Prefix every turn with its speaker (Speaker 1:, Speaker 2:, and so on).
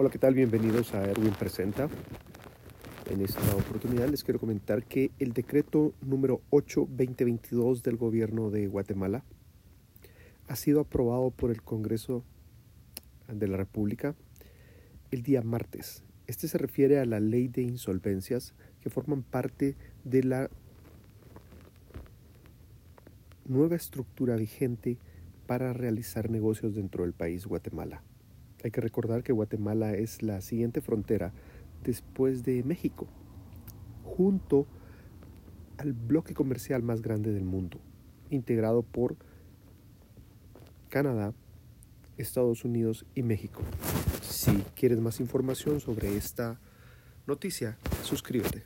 Speaker 1: Hola, ¿qué tal? Bienvenidos a Erwin Presenta. En esta oportunidad les quiero comentar que el decreto número 8-2022 del gobierno de Guatemala ha sido aprobado por el Congreso de la República el día martes. Este se refiere a la ley de insolvencias que forman parte de la nueva estructura vigente para realizar negocios dentro del país Guatemala. Hay que recordar que Guatemala es la siguiente frontera después de México, junto al bloque comercial más grande del mundo, integrado por Canadá, Estados Unidos y México. Si quieres más información sobre esta noticia, suscríbete.